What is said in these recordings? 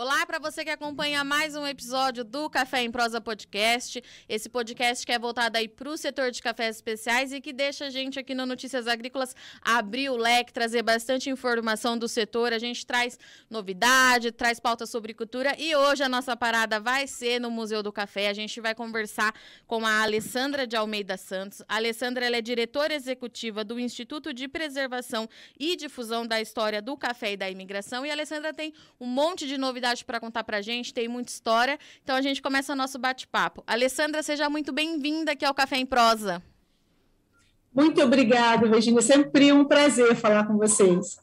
Olá para você que acompanha mais um episódio do Café em Prosa Podcast. Esse podcast que é voltado aí para o setor de cafés especiais e que deixa a gente aqui no Notícias Agrícolas abrir o leque, trazer bastante informação do setor. A gente traz novidade, traz pauta sobre cultura e hoje a nossa parada vai ser no Museu do Café. A gente vai conversar com a Alessandra de Almeida Santos. A Alessandra é diretora executiva do Instituto de Preservação e Difusão da História do Café e da Imigração e a Alessandra tem um monte de novidades novidade para contar para a gente, tem muita história. Então a gente começa o nosso bate-papo. Alessandra, seja muito bem-vinda aqui ao Café em Prosa. Muito obrigada, Virginia. Sempre um prazer falar com vocês.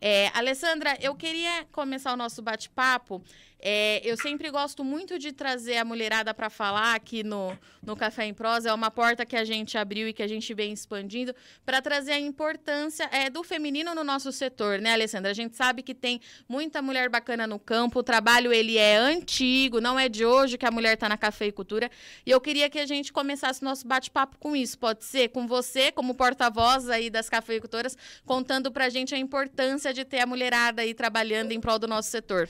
É, Alessandra, eu queria começar o nosso bate-papo é, eu sempre gosto muito de trazer a mulherada para falar aqui no, no Café em Prosa. É uma porta que a gente abriu e que a gente vem expandindo para trazer a importância é, do feminino no nosso setor, né, Alessandra? A gente sabe que tem muita mulher bacana no campo. O trabalho ele é antigo, não é de hoje que a mulher está na cafeicultura. E eu queria que a gente começasse nosso bate-papo com isso. Pode ser com você, como porta-voz aí das cafeicultoras, contando para a gente a importância de ter a mulherada aí trabalhando em prol do nosso setor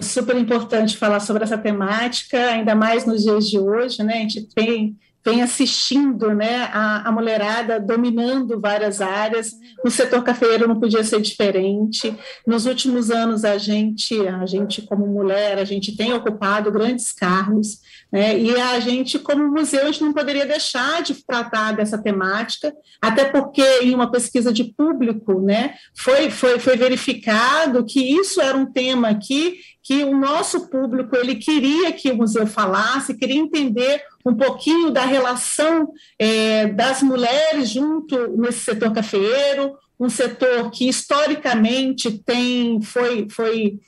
super importante falar sobre essa temática, ainda mais nos dias de hoje, né? A gente tem vem assistindo né, a, a, mulherada dominando várias áreas. No setor cafeiro não podia ser diferente. Nos últimos anos, a gente, a gente como mulher, a gente tem ocupado grandes cargos, né, e a gente, como museu, a gente não poderia deixar de tratar dessa temática, até porque em uma pesquisa de público né, foi, foi, foi verificado que isso era um tema que que o nosso público ele queria que o museu falasse, queria entender um pouquinho da relação é, das mulheres junto nesse setor cafeeiro, um setor que historicamente tem foi foi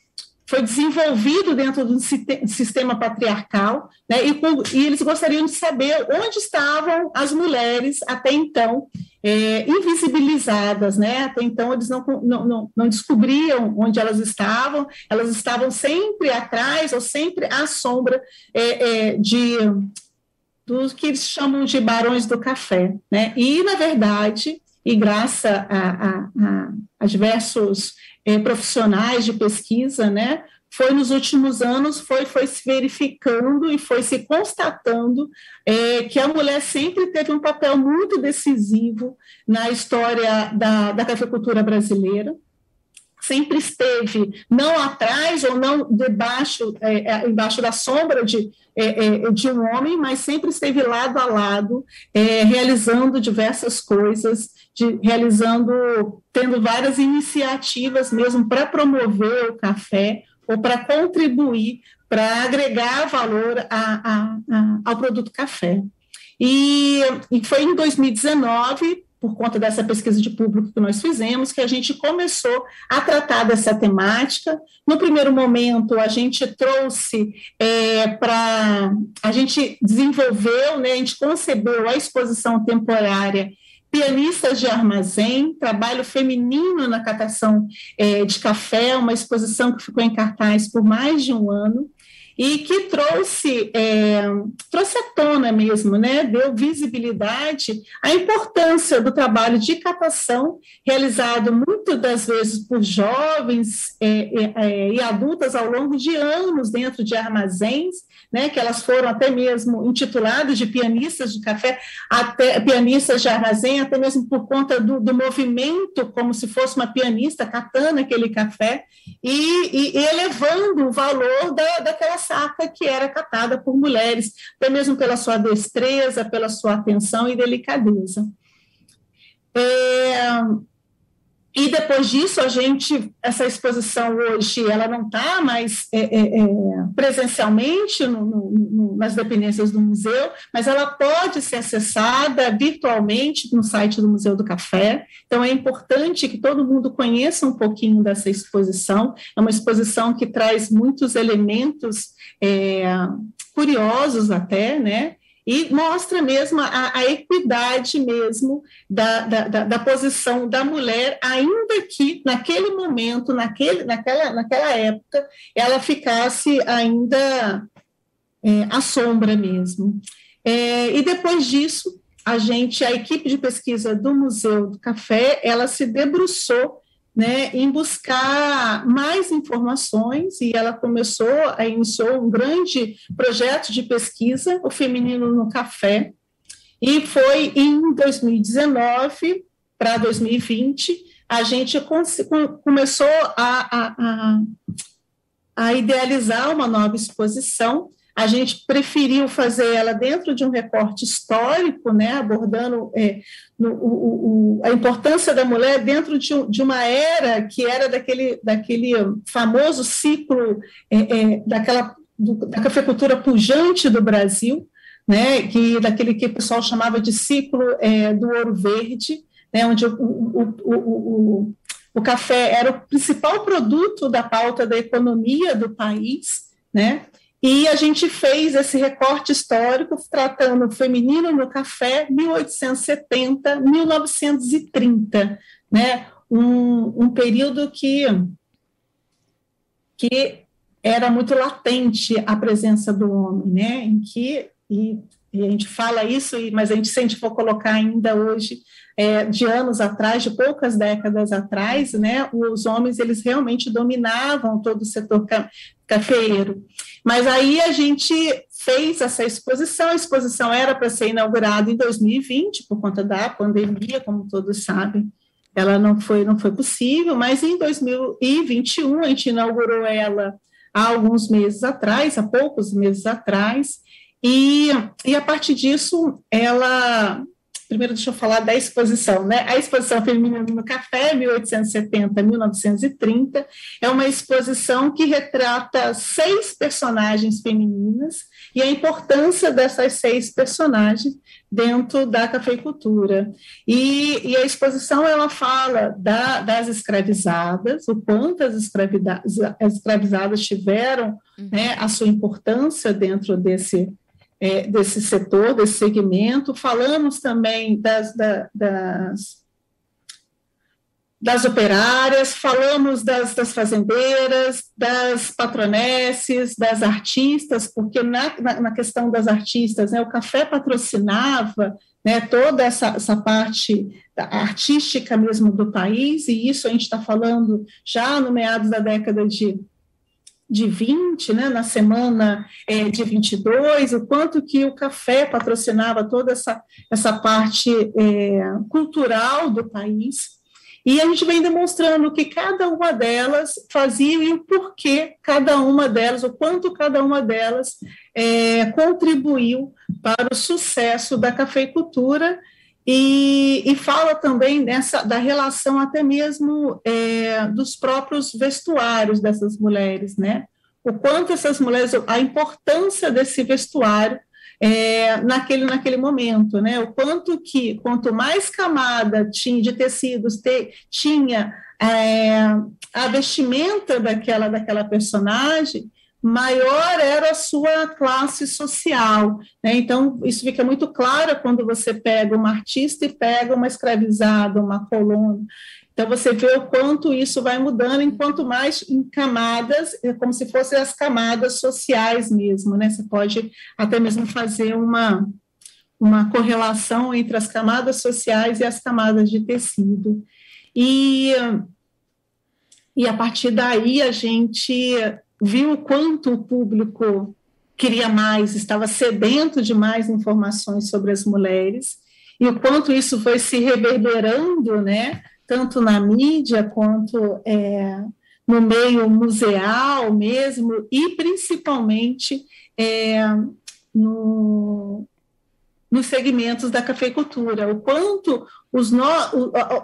foi desenvolvido dentro de um sistema patriarcal, né, e, e, eles gostariam de saber onde estavam as mulheres até então é, invisibilizadas, né, até então eles não, não, não, não, descobriam onde elas estavam, elas estavam sempre atrás ou sempre à sombra é, é, de dos que eles chamam de barões do café, né, e na verdade, e graças a, a, a, a diversos é, profissionais de pesquisa, né, foi nos últimos anos, foi, foi se verificando e foi se constatando é, que a mulher sempre teve um papel muito decisivo na história da, da cafeicultura brasileira, sempre esteve não atrás ou não debaixo, é, embaixo da sombra de, é, de um homem, mas sempre esteve lado a lado, é, realizando diversas coisas, de, realizando, tendo várias iniciativas mesmo para promover o café ou para contribuir para agregar valor a, a, a, ao produto café. E, e foi em 2019 por conta dessa pesquisa de público que nós fizemos, que a gente começou a tratar dessa temática. No primeiro momento, a gente trouxe é, para. A gente desenvolveu, né, a gente concebeu a exposição temporária Pianistas de Armazém, trabalho feminino na catação é, de café, uma exposição que ficou em cartaz por mais de um ano e que trouxe, é, trouxe à tona mesmo, né, deu visibilidade à importância do trabalho de catação, realizado muitas das vezes por jovens é, é, é, e adultas ao longo de anos dentro de armazéns, né, que elas foram até mesmo intituladas de pianistas de café, até pianistas de armazém, até mesmo por conta do, do movimento, como se fosse uma pianista catando aquele café, e, e, e elevando o valor da, daquela saca que era catada por mulheres, até mesmo pela sua destreza, pela sua atenção e delicadeza. É, e depois disso, a gente, essa exposição hoje, ela não está mais é, é, é, presencialmente no, no, nas dependências do museu, mas ela pode ser acessada virtualmente no site do Museu do Café. Então, é importante que todo mundo conheça um pouquinho dessa exposição. É uma exposição que traz muitos elementos é, curiosos até, né? E mostra mesmo a, a equidade mesmo da, da, da, da, posição da mulher, ainda que naquele momento, naquele, naquela, naquela época, ela ficasse ainda é, à sombra mesmo. É, e depois disso, a gente, a equipe de pesquisa do Museu do Café, ela se debruçou né, em buscar mais informações e ela começou, iniciou um grande projeto de pesquisa, o Feminino no Café, e foi em 2019 para 2020 a gente começou a, a, a, a idealizar uma nova exposição a gente preferiu fazer ela dentro de um recorte histórico, né, abordando é, no, o, o, a importância da mulher dentro de, de, uma era que era daquele, daquele famoso ciclo é, é, daquela do, da cafeicultura pujante do Brasil, né, que daquele que o pessoal chamava de ciclo é, do ouro verde, né, onde o, o, o café era o principal produto da pauta da economia do país, né? E a gente fez esse recorte histórico tratando o feminino no café 1870, 1930, né? Um, um período que, que era muito latente a presença do homem, né? Em que e, e a gente fala isso, mas a gente, se a for colocar ainda hoje, é, de anos atrás, de poucas décadas atrás, né, os homens eles realmente dominavam todo o setor cafeeiro. Mas aí a gente fez essa exposição, a exposição era para ser inaugurada em 2020, por conta da pandemia, como todos sabem, ela não foi, não foi possível, mas em 2021 a gente inaugurou ela há alguns meses atrás, há poucos meses atrás, e, e a partir disso ela primeiro deixa eu falar da exposição, né? A exposição Feminina no Café, 1870-1930, é uma exposição que retrata seis personagens femininas e a importância dessas seis personagens dentro da cafeicultura. E, e a exposição ela fala da, das escravizadas, o quanto as, as escravizadas tiveram uhum. né, a sua importância dentro desse é, desse setor, desse segmento. Falamos também das, da, das, das operárias, falamos das, das, fazendeiras, das patronesses, das artistas, porque na, na, na questão das artistas, né, o café patrocinava né, toda essa, essa parte artística mesmo do país, e isso a gente está falando já no meados da década de de 20, né, na semana é, de 22, o quanto que o café patrocinava toda essa, essa parte é, cultural do país. E a gente vem demonstrando que cada uma delas fazia e o porquê cada uma delas, o quanto cada uma delas é, contribuiu para o sucesso da cafeicultura e, e, fala também dessa, da relação até mesmo é, dos próprios vestuários dessas mulheres, né? O quanto essas mulheres, a importância desse vestuário é, naquele, naquele momento, né? O quanto que, quanto mais camada tinha de tecidos te, tinha é, a vestimenta daquela, daquela personagem, maior era a sua classe social. Né? Então, isso fica muito claro quando você pega uma artista e pega uma escravizada, uma coluna. Então, você vê o quanto isso vai mudando, enquanto mais em camadas, é como se fossem as camadas sociais mesmo, né? Você pode até mesmo fazer uma, uma correlação entre as camadas sociais e as camadas de tecido. E, e a partir daí a gente viu quanto o público queria mais, estava sedento de mais informações sobre as mulheres, e o quanto isso foi se reverberando, né, tanto na mídia quanto é, no meio museal mesmo, e principalmente é, no, nos segmentos da cafeicultura, o quanto os, no,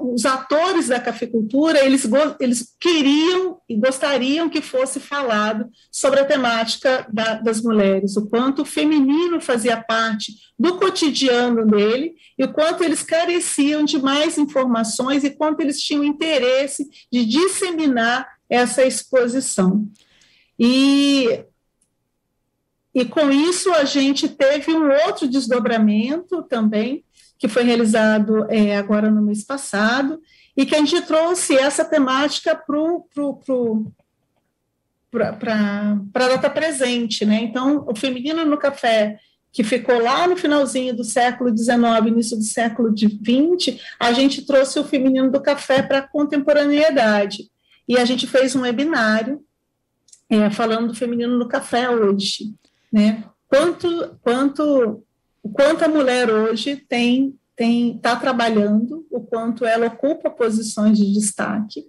os atores da cafeicultura eles, eles queriam e gostariam que fosse falado sobre a temática da, das mulheres, o quanto o feminino fazia parte do cotidiano dele e o quanto eles careciam de mais informações e quanto eles tinham interesse de disseminar essa exposição. E e com isso a gente teve um outro desdobramento também, que foi realizado é, agora no mês passado, e que a gente trouxe essa temática para a data presente. Né? Então, o Feminino no Café que ficou lá no finalzinho do século XIX, início do século XX, a gente trouxe o feminino do café para a contemporaneidade. E a gente fez um webinário é, falando do feminino no café hoje. Né? Quanto, quanto, quanto a mulher hoje tem está trabalhando, o quanto ela ocupa posições de destaque,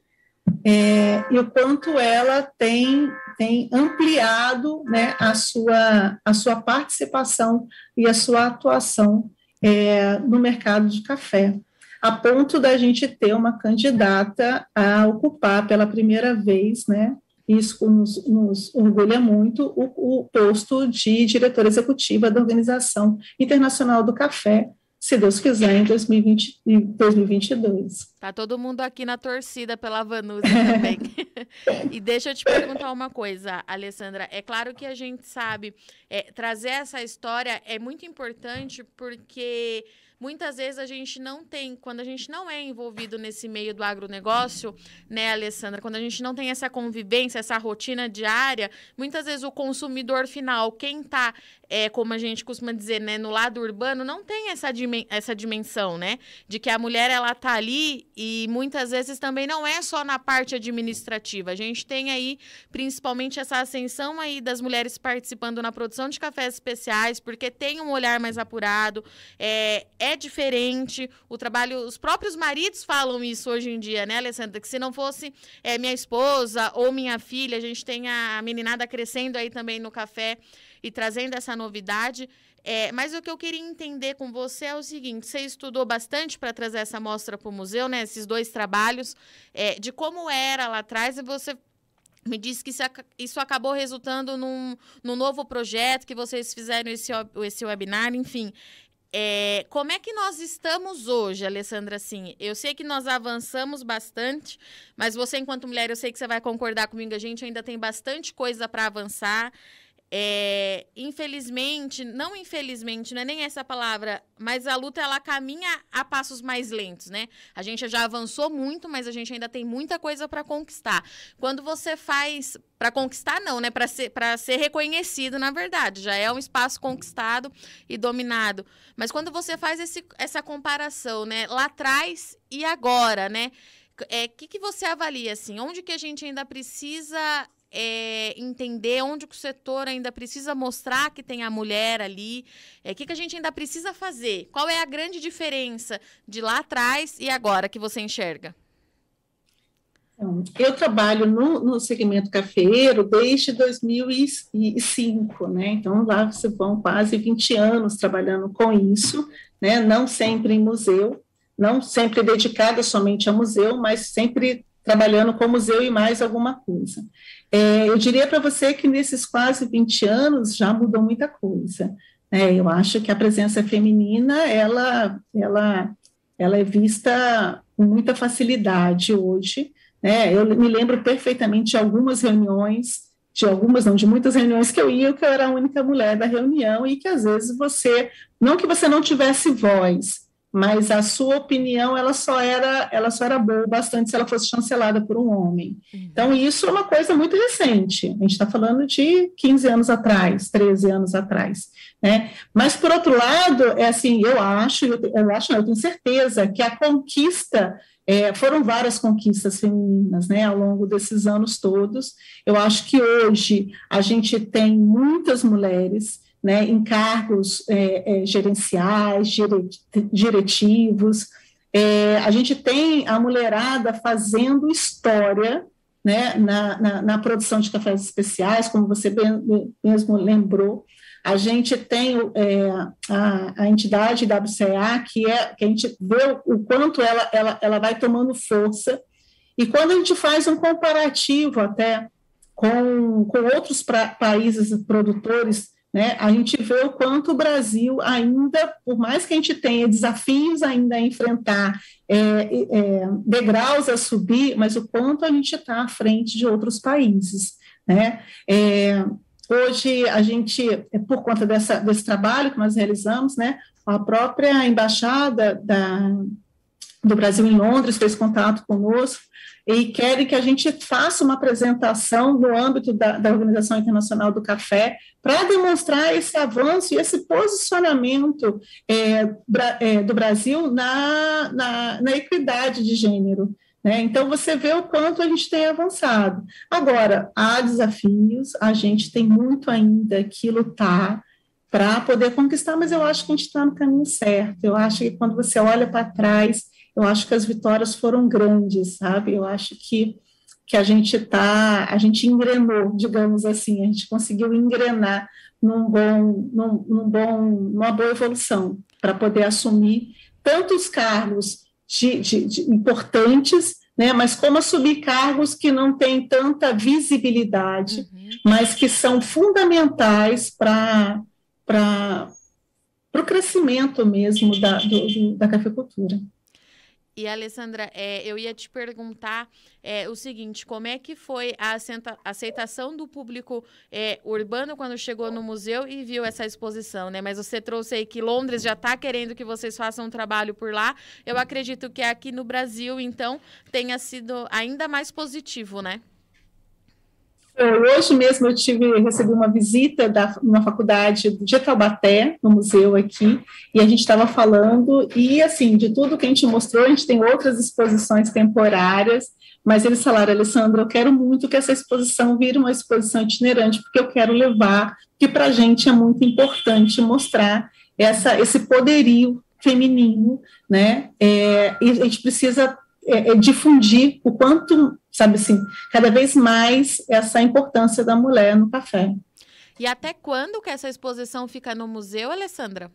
é, e o quanto ela tem, tem ampliado né, a, sua, a sua participação e a sua atuação é, no mercado de café, a ponto da gente ter uma candidata a ocupar pela primeira vez, né, isso nos, nos orgulha muito, o, o posto de diretora executiva da Organização Internacional do Café, se Deus quiser, em 2020, 2022. Tá todo mundo aqui na torcida pela Vanusa também. e deixa eu te perguntar uma coisa, Alessandra. É claro que a gente sabe, é, trazer essa história é muito importante porque muitas vezes a gente não tem, quando a gente não é envolvido nesse meio do agronegócio, né, Alessandra, quando a gente não tem essa convivência, essa rotina diária, muitas vezes o consumidor final, quem está é, como a gente costuma dizer, né, no lado urbano, não tem essa, dimen essa dimensão, né? De que a mulher, ela tá ali e muitas vezes também não é só na parte administrativa. A gente tem aí, principalmente, essa ascensão aí das mulheres participando na produção de cafés especiais, porque tem um olhar mais apurado, é, é diferente. O trabalho, os próprios maridos falam isso hoje em dia, né, Alessandra? Que se não fosse é, minha esposa ou minha filha, a gente tem a meninada crescendo aí também no café e trazendo essa novidade. É, mas o que eu queria entender com você é o seguinte: você estudou bastante para trazer essa mostra para o museu, né? Esses dois trabalhos, é, de como era lá atrás, e você me disse que isso acabou resultando num, num novo projeto, que vocês fizeram esse, esse webinar, enfim. É, como é que nós estamos hoje, Alessandra? Assim, eu sei que nós avançamos bastante, mas você, enquanto mulher, eu sei que você vai concordar comigo, a gente ainda tem bastante coisa para avançar. É, infelizmente, não infelizmente, não é nem essa palavra, mas a luta ela caminha a passos mais lentos, né? A gente já avançou muito, mas a gente ainda tem muita coisa para conquistar. Quando você faz para conquistar não, né? Para ser para ser reconhecido, na verdade, já é um espaço conquistado e dominado. Mas quando você faz esse, essa comparação, né, lá atrás e agora, né? É, que, que você avalia assim? Onde que a gente ainda precisa é, entender onde o setor ainda precisa mostrar que tem a mulher ali, o é, que, que a gente ainda precisa fazer, qual é a grande diferença de lá atrás e agora que você enxerga? Então, eu trabalho no, no segmento cafeiro desde 2005, né? Então, lá se vão quase 20 anos trabalhando com isso, né? Não sempre em museu, não sempre dedicada somente ao museu, mas sempre trabalhando com museu e mais alguma coisa. É, eu diria para você que nesses quase 20 anos já mudou muita coisa. Né? Eu acho que a presença feminina, ela, ela, ela é vista com muita facilidade hoje. Né? Eu me lembro perfeitamente de algumas reuniões, de algumas, não, de muitas reuniões que eu ia, que eu era a única mulher da reunião, e que às vezes você, não que você não tivesse voz, mas a sua opinião ela só era ela só era boa bastante se ela fosse chancelada por um homem. Uhum. Então isso é uma coisa muito recente. A gente está falando de 15 anos atrás, 13 anos atrás, né? Mas por outro lado, é assim, eu acho, eu, eu acho, não, eu tenho certeza que a conquista é, foram várias conquistas femininas, né, ao longo desses anos todos. Eu acho que hoje a gente tem muitas mulheres né, em cargos é, é, gerenciais, diretivos. É, a gente tem a mulherada fazendo história né, na, na, na, produção de cafés especiais, como você bem, mesmo lembrou. A gente tem é, a, a, entidade WCA, que, é, que a gente vê o quanto ela, ela, ela vai tomando força, e quando a gente faz um comparativo até com, com outros pra, países produtores né? A gente vê o quanto o Brasil ainda, por mais que a gente tenha desafios ainda a enfrentar, é, é, degraus a subir, mas o quanto a gente está à frente de outros países. Né? É, hoje, a gente, é, por conta dessa, desse trabalho que nós realizamos, né, a própria embaixada da, do Brasil em Londres fez contato conosco e querem que a gente faça uma apresentação no âmbito da, da Organização Internacional do Café para demonstrar esse avanço e esse posicionamento é, é, do Brasil na, na, na equidade de gênero. Né? Então, você vê o quanto a gente tem avançado. Agora, há desafios, a gente tem muito ainda que lutar para poder conquistar, mas eu acho que a gente está no caminho certo. Eu acho que quando você olha para trás, eu acho que as vitórias foram grandes, sabe? Eu acho que, que a gente está, a gente engrenou, digamos assim, a gente conseguiu engrenar num bom, num, num bom, numa boa evolução para poder assumir tantos cargos de, de, de importantes, né, mas como assumir cargos que não têm tanta visibilidade, uhum. mas que são fundamentais para o crescimento mesmo da, do, do, da cafeicultura. E, Alessandra, é, eu ia te perguntar é, o seguinte: como é que foi a aceitação do público é, urbano quando chegou no museu e viu essa exposição, né? Mas você trouxe aí que Londres já está querendo que vocês façam um trabalho por lá. Eu acredito que aqui no Brasil, então, tenha sido ainda mais positivo, né? Hoje mesmo eu tive, recebi uma visita da uma faculdade de Taubaté, no museu aqui, e a gente estava falando, e assim, de tudo que a gente mostrou, a gente tem outras exposições temporárias, mas eles falaram, Alessandra, eu quero muito que essa exposição vire uma exposição itinerante, porque eu quero levar, que para a gente é muito importante mostrar essa, esse poderio feminino, né, é, e a gente precisa é, é, difundir o quanto sabe assim, cada vez mais essa importância da mulher no café. E até quando que essa exposição fica no museu, Alessandra?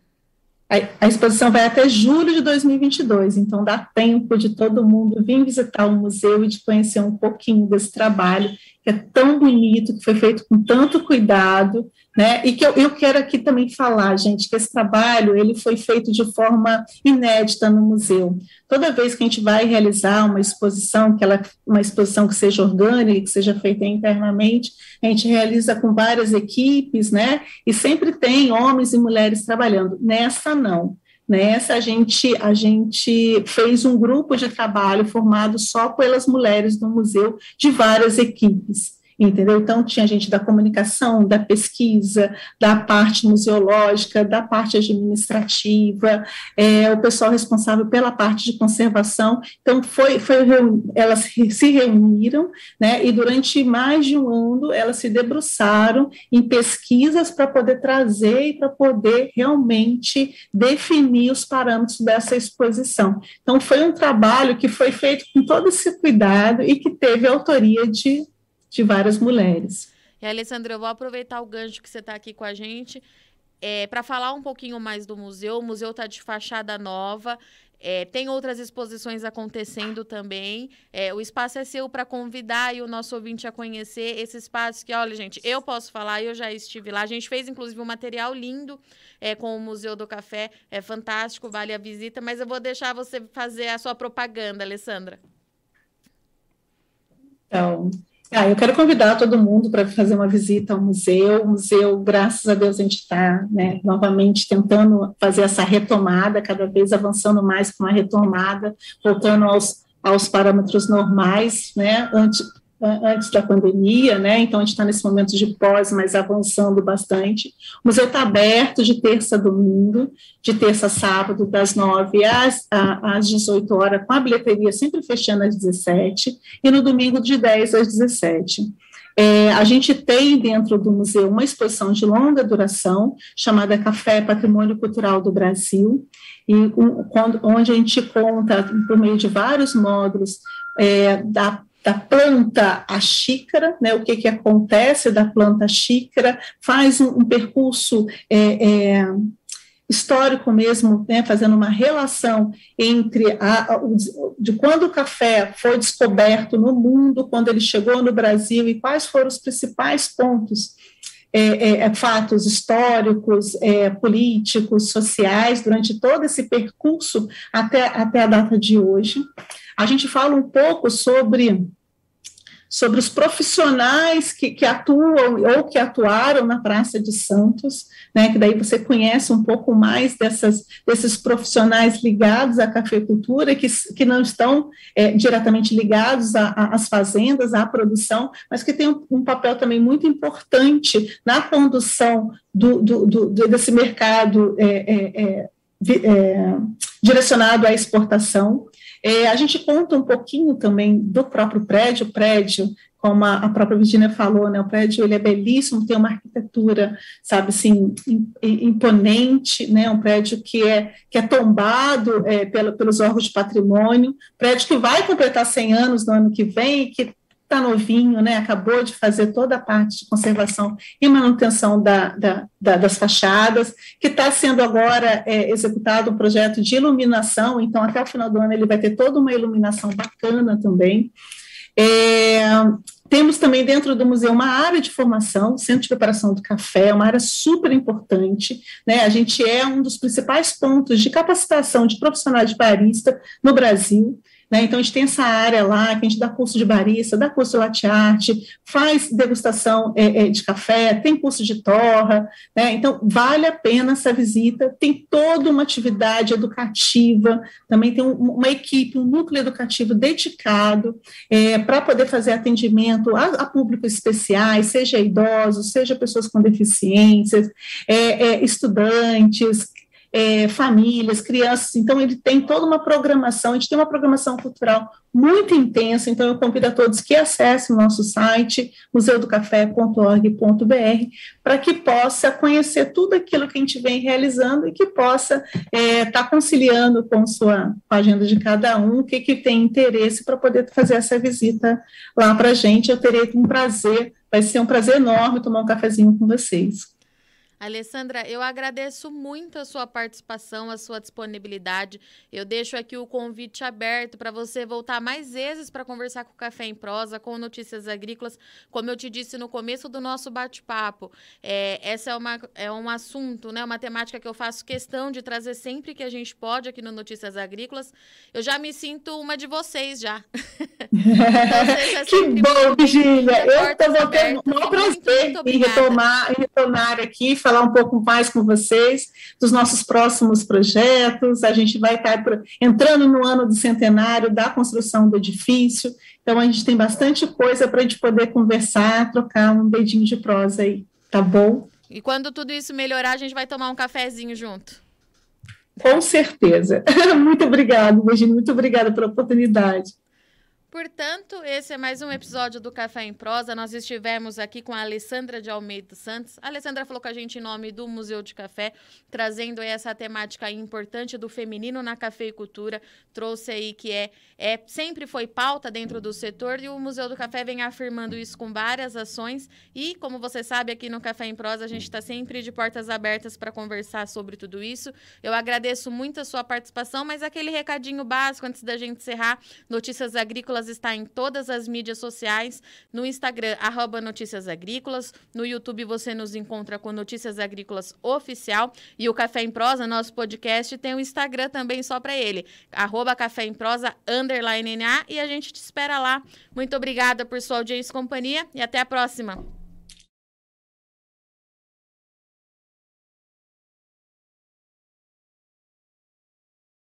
A, a exposição vai até julho de 2022, então dá tempo de todo mundo vir visitar o museu e de conhecer um pouquinho desse trabalho que é tão bonito, que foi feito com tanto cuidado, né? E que eu, eu quero aqui também falar, gente, que esse trabalho ele foi feito de forma inédita no museu. Toda vez que a gente vai realizar uma exposição, que ela uma exposição que seja orgânica, que seja feita internamente, a gente realiza com várias equipes, né? E sempre tem homens e mulheres trabalhando. Nessa não. Nessa a gente a gente fez um grupo de trabalho formado só pelas mulheres do museu de várias equipes entendeu? Então, tinha gente da comunicação, da pesquisa, da parte museológica, da parte administrativa, é, o pessoal responsável pela parte de conservação. Então, foi, foi elas se reuniram, né, e durante mais de um ano, elas se debruçaram em pesquisas para poder trazer e para poder realmente definir os parâmetros dessa exposição. Então, foi um trabalho que foi feito com todo esse cuidado e que teve autoria de de várias mulheres. E, Alessandra, eu vou aproveitar o gancho que você está aqui com a gente é, para falar um pouquinho mais do museu. O museu está de fachada nova. É, tem outras exposições acontecendo também. É, o espaço é seu para convidar e o nosso ouvinte a conhecer esse espaço que, olha, gente, eu posso falar, eu já estive lá. A gente fez, inclusive, um material lindo é, com o Museu do Café. É fantástico, vale a visita, mas eu vou deixar você fazer a sua propaganda, Alessandra. Então, ah, eu quero convidar todo mundo para fazer uma visita ao museu. O museu, graças a Deus, a gente está né, novamente tentando fazer essa retomada, cada vez avançando mais com uma retomada, voltando aos, aos parâmetros normais, né, antes, antes da pandemia, né? Então a gente está nesse momento de pós, mas avançando bastante. O museu está aberto de terça a domingo, de terça a sábado, das 9 às, às 18 horas, com a bilheteria sempre fechando às 17, e no domingo de 10 às 17. É, a gente tem dentro do museu uma exposição de longa duração, chamada Café Patrimônio Cultural do Brasil, e um, quando, onde a gente conta, por meio de vários módulos, é, da da planta à xícara, né, o que, que acontece da planta à xícara, faz um, um percurso é, é, histórico mesmo, né, fazendo uma relação entre a, a, de quando o café foi descoberto no mundo, quando ele chegou no Brasil e quais foram os principais pontos é, é, é fatos históricos, é, políticos, sociais, durante todo esse percurso até, até a data de hoje. A gente fala um pouco sobre sobre os profissionais que, que atuam ou que atuaram na Praça de Santos, né, que daí você conhece um pouco mais dessas, desses profissionais ligados à cafeicultura, que, que não estão é, diretamente ligados às fazendas, à produção, mas que têm um, um, papel também muito importante na condução do, do, do desse mercado é, é, é, é direcionado à exportação. É, a gente conta um pouquinho também do próprio prédio, o prédio como a, própria Virginia falou, né, o prédio ele é belíssimo, tem uma arquitetura, sabe, assim, imponente, né, um prédio que é, que é tombado é, pelo, pelos órgãos de patrimônio, prédio que vai completar 100 anos no ano que vem, que está novinho, né, acabou de fazer toda a parte de conservação e manutenção da, da, da das fachadas, que está sendo agora é, executado um projeto de iluminação, então até o final do ano ele vai ter toda uma iluminação bacana também, é, temos também dentro do museu uma área de formação, centro de preparação do café, uma área super importante. Né? A gente é um dos principais pontos de capacitação de profissionais de barista no Brasil. Né? Então, a gente tem essa área lá, que a gente dá curso de barista, dá curso de latte art, faz degustação é, é, de café, tem curso de torra, né? então vale a pena essa visita, tem toda uma atividade educativa, também tem um, uma equipe, um núcleo educativo dedicado é, para poder fazer atendimento a, a, públicos especiais, seja idosos, seja pessoas com deficiências, é, é, estudantes, é, famílias, crianças, então ele tem toda uma programação, a gente tem uma programação cultural muito intensa, então eu convido a todos que acessem o nosso site, museudocafé.org.br, para que possa conhecer tudo aquilo que a gente vem realizando e que possa estar é, tá conciliando com, sua, com a agenda de cada um, o que, que tem interesse para poder fazer essa visita lá para a gente, eu terei um prazer, vai ser um prazer enorme tomar um cafezinho com vocês. Alessandra, eu agradeço muito a sua participação, a sua disponibilidade. Eu deixo aqui o convite aberto para você voltar mais vezes para conversar com o Café em Prosa, com Notícias Agrícolas. Como eu te disse no começo do nosso bate-papo, é, essa é, uma, é um assunto, né, uma temática que eu faço questão de trazer sempre que a gente pode aqui no Notícias Agrícolas. Eu já me sinto uma de vocês já. então, que bom, Virgínia. Eu estou tendo um prazer em retomar, em retornar aqui, falar falar um pouco mais com vocês dos nossos próximos projetos. A gente vai estar entrando no ano do centenário da construção do edifício, então a gente tem bastante coisa para a gente poder conversar, trocar um dedinho de prosa aí, tá bom? E quando tudo isso melhorar, a gente vai tomar um cafezinho junto. Com certeza. Muito obrigada, Virginia. Muito obrigada pela oportunidade. Portanto, esse é mais um episódio do Café em Prosa. Nós estivemos aqui com a Alessandra de Almeida Santos. A Alessandra falou com a gente em nome do Museu de Café, trazendo essa temática importante do feminino na cafeicultura. Trouxe aí que é, é sempre foi pauta dentro do setor e o Museu do Café vem afirmando isso com várias ações. E, como você sabe, aqui no Café em Prosa, a gente está sempre de portas abertas para conversar sobre tudo isso. Eu agradeço muito a sua participação, mas aquele recadinho básico antes da gente encerrar: notícias agrícolas está em todas as mídias sociais, no Instagram, arroba Notícias Agrícolas, no YouTube você nos encontra com Notícias Agrícolas Oficial e o Café em Prosa, nosso podcast, tem o um Instagram também só para ele, arroba Café em Prosa, underline NA, e a gente te espera lá. Muito obrigada por sua audiência e companhia e até a próxima.